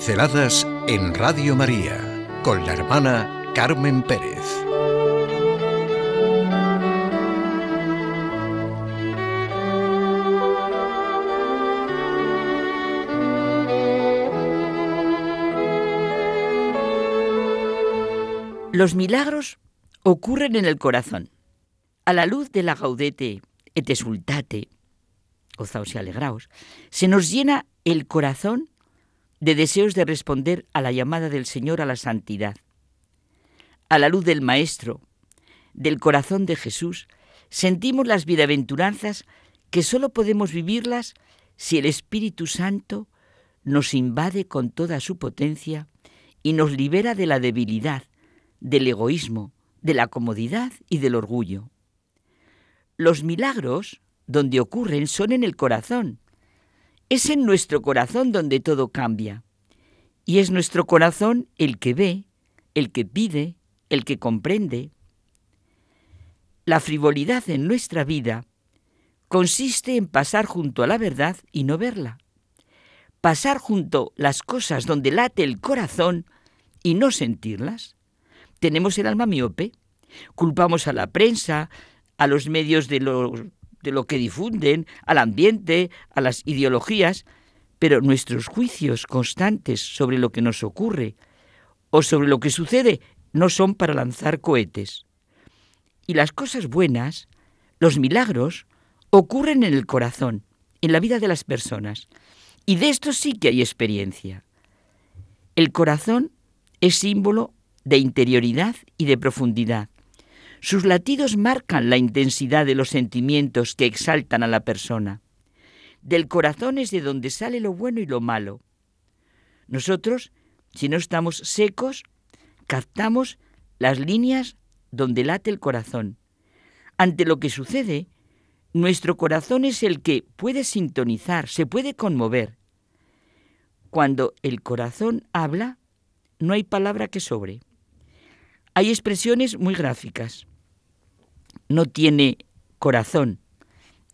Pinceladas en Radio María con la hermana Carmen Pérez. Los milagros ocurren en el corazón. A la luz de la gaudete et exultate, gozaos y alegraos, se nos llena el corazón de deseos de responder a la llamada del Señor a la santidad. A la luz del Maestro, del corazón de Jesús, sentimos las bienaventuranzas que sólo podemos vivirlas si el Espíritu Santo nos invade con toda su potencia y nos libera de la debilidad, del egoísmo, de la comodidad y del orgullo. Los milagros, donde ocurren, son en el corazón, es en nuestro corazón donde todo cambia. Y es nuestro corazón el que ve, el que pide, el que comprende. La frivolidad en nuestra vida consiste en pasar junto a la verdad y no verla. Pasar junto las cosas donde late el corazón y no sentirlas. Tenemos el alma miope, culpamos a la prensa, a los medios de los de lo que difunden, al ambiente, a las ideologías, pero nuestros juicios constantes sobre lo que nos ocurre o sobre lo que sucede no son para lanzar cohetes. Y las cosas buenas, los milagros, ocurren en el corazón, en la vida de las personas. Y de esto sí que hay experiencia. El corazón es símbolo de interioridad y de profundidad. Sus latidos marcan la intensidad de los sentimientos que exaltan a la persona. Del corazón es de donde sale lo bueno y lo malo. Nosotros, si no estamos secos, captamos las líneas donde late el corazón. Ante lo que sucede, nuestro corazón es el que puede sintonizar, se puede conmover. Cuando el corazón habla, no hay palabra que sobre. Hay expresiones muy gráficas no tiene corazón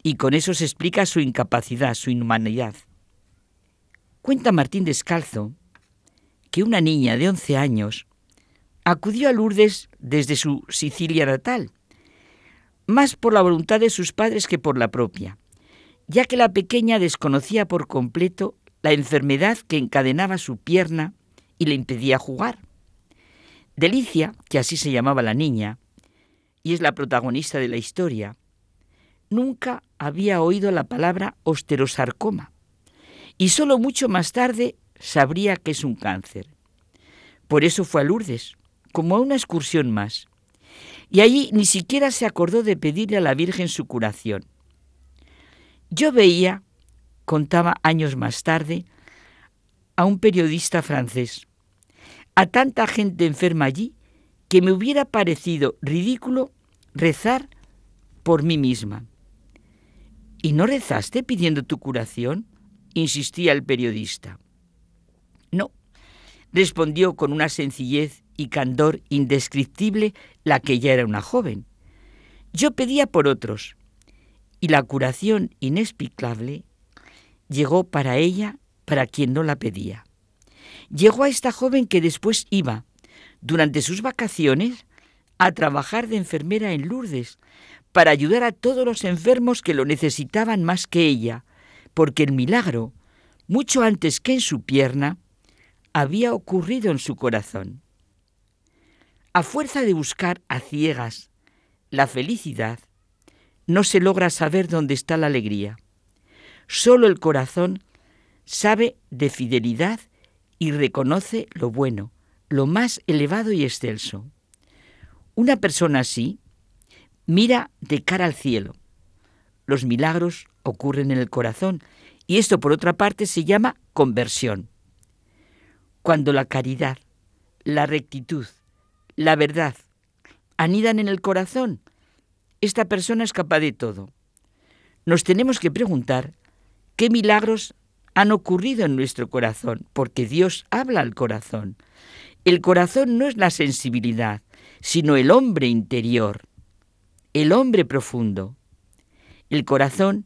y con eso se explica su incapacidad, su inhumanidad. Cuenta Martín Descalzo que una niña de 11 años acudió a Lourdes desde su Sicilia natal, más por la voluntad de sus padres que por la propia, ya que la pequeña desconocía por completo la enfermedad que encadenaba su pierna y le impedía jugar. Delicia, que así se llamaba la niña, y es la protagonista de la historia, nunca había oído la palabra osterosarcoma y solo mucho más tarde sabría que es un cáncer. Por eso fue a Lourdes, como a una excursión más, y allí ni siquiera se acordó de pedirle a la Virgen su curación. Yo veía, contaba años más tarde, a un periodista francés, a tanta gente enferma allí que me hubiera parecido ridículo rezar por mí misma. ¿Y no rezaste pidiendo tu curación? insistía el periodista. No, respondió con una sencillez y candor indescriptible la que ya era una joven. Yo pedía por otros, y la curación inexplicable llegó para ella, para quien no la pedía. Llegó a esta joven que después iba, durante sus vacaciones, a trabajar de enfermera en Lourdes para ayudar a todos los enfermos que lo necesitaban más que ella, porque el milagro, mucho antes que en su pierna, había ocurrido en su corazón. A fuerza de buscar a ciegas la felicidad, no se logra saber dónde está la alegría. Solo el corazón sabe de fidelidad y reconoce lo bueno, lo más elevado y excelso. Una persona así mira de cara al cielo. Los milagros ocurren en el corazón y esto por otra parte se llama conversión. Cuando la caridad, la rectitud, la verdad anidan en el corazón, esta persona es capaz de todo. Nos tenemos que preguntar qué milagros han ocurrido en nuestro corazón, porque Dios habla al corazón. El corazón no es la sensibilidad, sino el hombre interior, el hombre profundo. El corazón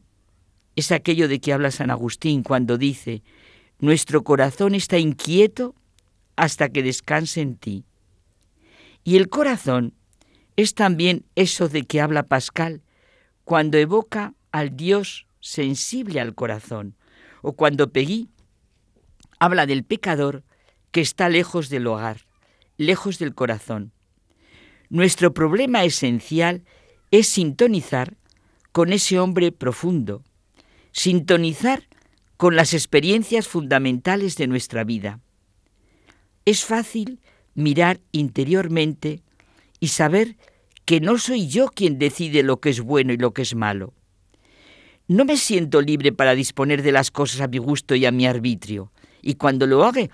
es aquello de que habla San Agustín cuando dice, Nuestro corazón está inquieto hasta que descanse en ti. Y el corazón es también eso de que habla Pascal cuando evoca al Dios sensible al corazón, o cuando Pegui habla del pecador que está lejos del hogar, lejos del corazón. Nuestro problema esencial es sintonizar con ese hombre profundo, sintonizar con las experiencias fundamentales de nuestra vida. Es fácil mirar interiormente y saber que no soy yo quien decide lo que es bueno y lo que es malo. No me siento libre para disponer de las cosas a mi gusto y a mi arbitrio. Y cuando lo haga,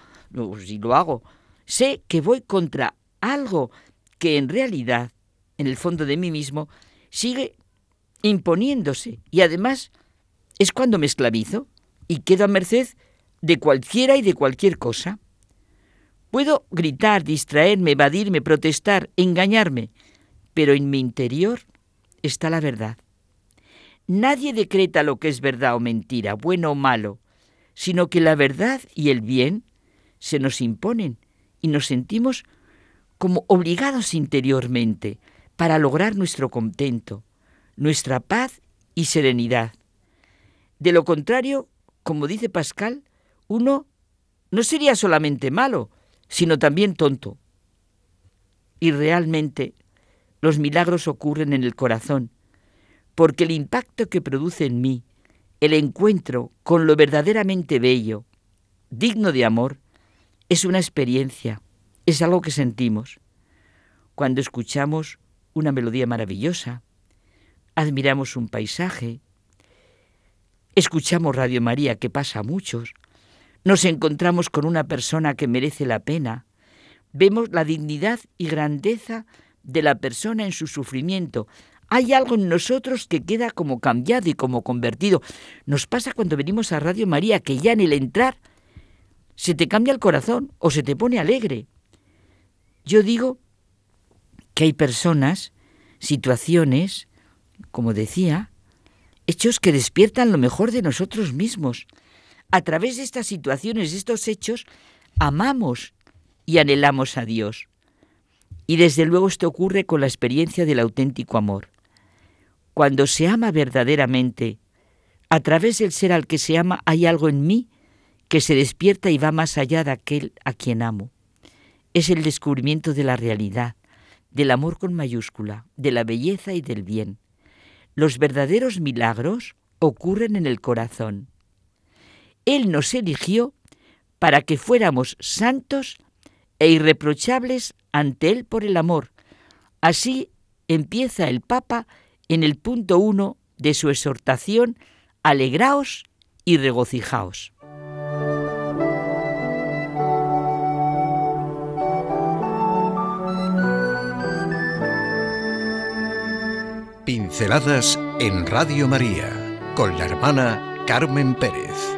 si lo hago, sé que voy contra algo que en realidad, en el fondo de mí mismo, sigue imponiéndose. Y además es cuando me esclavizo y quedo a merced de cualquiera y de cualquier cosa. Puedo gritar, distraerme, evadirme, protestar, engañarme, pero en mi interior está la verdad. Nadie decreta lo que es verdad o mentira, bueno o malo, sino que la verdad y el bien se nos imponen y nos sentimos como obligados interiormente para lograr nuestro contento, nuestra paz y serenidad. De lo contrario, como dice Pascal, uno no sería solamente malo, sino también tonto. Y realmente los milagros ocurren en el corazón, porque el impacto que produce en mí el encuentro con lo verdaderamente bello, digno de amor, es una experiencia, es algo que sentimos. Cuando escuchamos una melodía maravillosa, admiramos un paisaje, escuchamos Radio María, que pasa a muchos, nos encontramos con una persona que merece la pena, vemos la dignidad y grandeza de la persona en su sufrimiento, hay algo en nosotros que queda como cambiado y como convertido. Nos pasa cuando venimos a Radio María que ya en el entrar se te cambia el corazón o se te pone alegre. Yo digo que hay personas, situaciones, como decía, hechos que despiertan lo mejor de nosotros mismos. A través de estas situaciones, de estos hechos, amamos y anhelamos a Dios. Y desde luego esto ocurre con la experiencia del auténtico amor. Cuando se ama verdaderamente, a través del ser al que se ama hay algo en mí que se despierta y va más allá de aquel a quien amo. Es el descubrimiento de la realidad, del amor con mayúscula, de la belleza y del bien. Los verdaderos milagros ocurren en el corazón. Él nos eligió para que fuéramos santos e irreprochables ante Él por el amor. Así empieza el Papa en el punto uno de su exhortación, alegraos y regocijaos. Pinceladas en Radio María con la hermana Carmen Pérez.